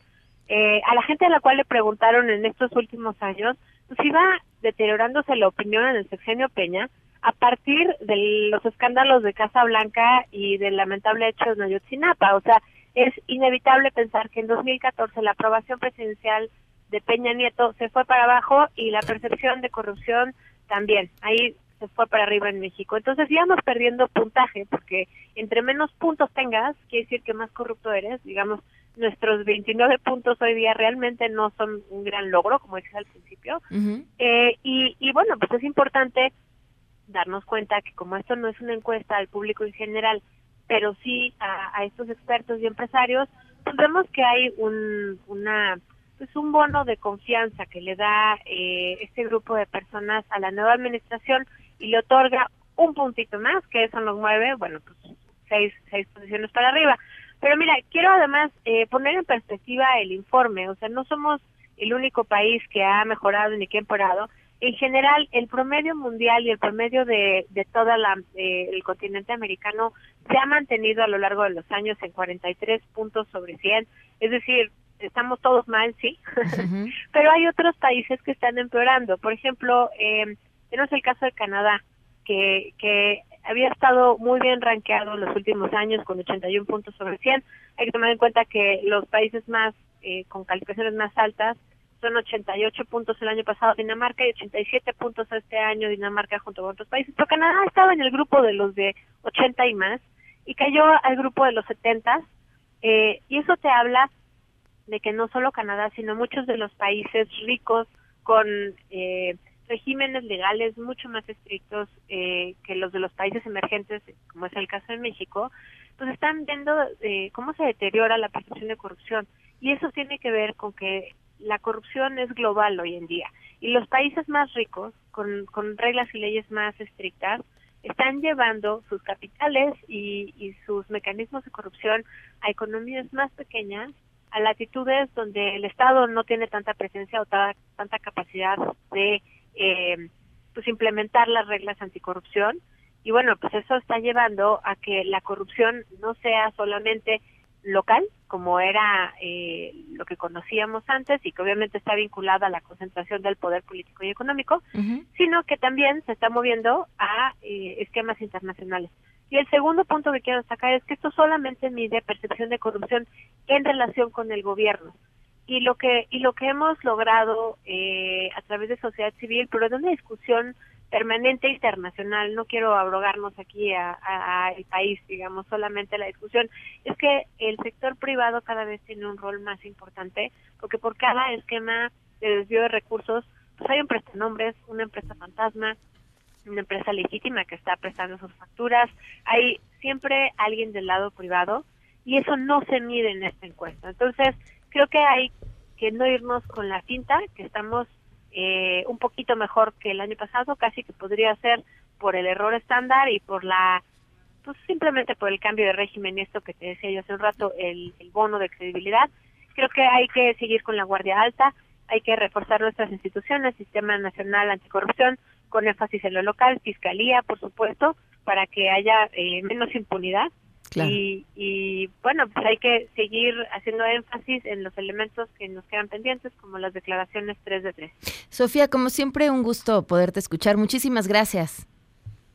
eh, a la gente a la cual le preguntaron en estos últimos años, pues iba deteriorándose la opinión en el sexenio Peña, a partir de los escándalos de Casa Blanca y del lamentable hecho de Ayotzinapa. O sea, es inevitable pensar que en 2014 la aprobación presidencial de Peña Nieto se fue para abajo y la percepción de corrupción también. Ahí se fue para arriba en México. Entonces íbamos perdiendo puntaje porque entre menos puntos tengas, quiere decir que más corrupto eres. Digamos, nuestros 29 puntos hoy día realmente no son un gran logro, como decía al principio. eh, y, y bueno, pues es importante darnos cuenta que como esto no es una encuesta al público en general, pero sí a, estos expertos y empresarios, pues vemos que hay un, una, pues un bono de confianza que le da eh, este grupo de personas a la nueva administración y le otorga un puntito más, que eso nos mueve, bueno, pues seis, seis posiciones para arriba. Pero mira, quiero además eh, poner en perspectiva el informe, o sea, no somos el único país que ha mejorado ni que ha empeorado, en general el promedio mundial y el promedio de, de toda la eh, el continente americano se ha mantenido a lo largo de los años en 43 puntos sobre 100 es decir estamos todos mal sí. Pero hay otros países que están empeorando. Por ejemplo eh, tenemos el caso de Canadá que que había estado muy bien rankeado en los últimos años con 81 puntos sobre 100 hay que tomar en cuenta que los países más eh, con calificaciones más altas son 88 puntos el año pasado Dinamarca y 87 puntos este año Dinamarca junto con otros países. Pero Canadá estaba en el grupo de los de 80 y más y cayó al grupo de los 70 eh, y eso te habla de que no solo Canadá, sino muchos de los países ricos con eh, regímenes legales mucho más estrictos eh, que los de los países emergentes, como es el caso de México, pues están viendo eh, cómo se deteriora la percepción de corrupción. Y eso tiene que ver con que la corrupción es global hoy en día y los países más ricos, con, con reglas y leyes más estrictas, están llevando sus capitales y, y sus mecanismos de corrupción a economías más pequeñas, a latitudes donde el Estado no tiene tanta presencia o tanta capacidad de eh, pues implementar las reglas anticorrupción. Y bueno, pues eso está llevando a que la corrupción no sea solamente local, como era eh, lo que conocíamos antes y que obviamente está vinculada a la concentración del poder político y económico, sino que también se está moviendo a eh, esquemas internacionales. Y el segundo punto que quiero destacar es que esto solamente mide percepción de corrupción en relación con el gobierno. Y lo que y lo que hemos logrado eh, a través de sociedad civil, pero de una discusión permanente internacional, no quiero abrogarnos aquí a, el país, digamos, solamente la discusión, es que el sector privado cada vez tiene un rol más importante, porque por cada esquema de desvío de recursos, pues hay un prestanombres, una empresa fantasma, una empresa legítima que está prestando sus facturas, hay siempre alguien del lado privado y eso no se mide en esta encuesta. Entonces, creo que hay que no irnos con la cinta, que estamos eh, un poquito mejor que el año pasado, casi que podría ser por el error estándar y por la, pues simplemente por el cambio de régimen, esto que te decía yo hace un rato, el, el bono de credibilidad. Creo que hay que seguir con la guardia alta, hay que reforzar nuestras instituciones, Sistema Nacional Anticorrupción, con énfasis en lo local, Fiscalía, por supuesto, para que haya eh, menos impunidad. Y, y bueno, pues hay que seguir haciendo énfasis en los elementos que nos quedan pendientes, como las declaraciones 3 de 3. Sofía, como siempre, un gusto poderte escuchar. Muchísimas gracias.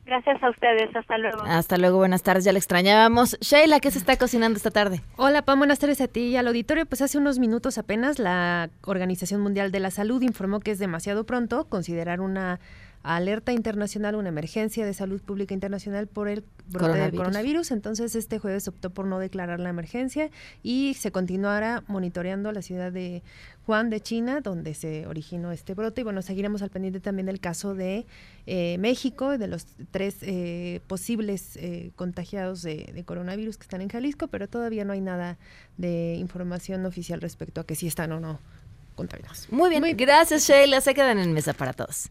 Gracias a ustedes, hasta luego. Hasta luego, buenas tardes, ya la extrañábamos. Sheila, ¿qué se está cocinando esta tarde? Hola, Pam, buenas tardes a ti y al auditorio. Pues hace unos minutos apenas la Organización Mundial de la Salud informó que es demasiado pronto considerar una alerta internacional, una emergencia de salud pública internacional por el brote del coronavirus. Entonces, este jueves optó por no declarar la emergencia y se continuará monitoreando la ciudad de Juan de China, donde se originó este brote. Y bueno, seguiremos al pendiente también del caso de eh, México, de los tres eh, posibles eh, contagiados de, de, coronavirus que están en Jalisco, pero todavía no hay nada de información oficial respecto a que si están o no contaminados. Muy bien, Muy gracias Sheila. Se quedan en mesa para todos.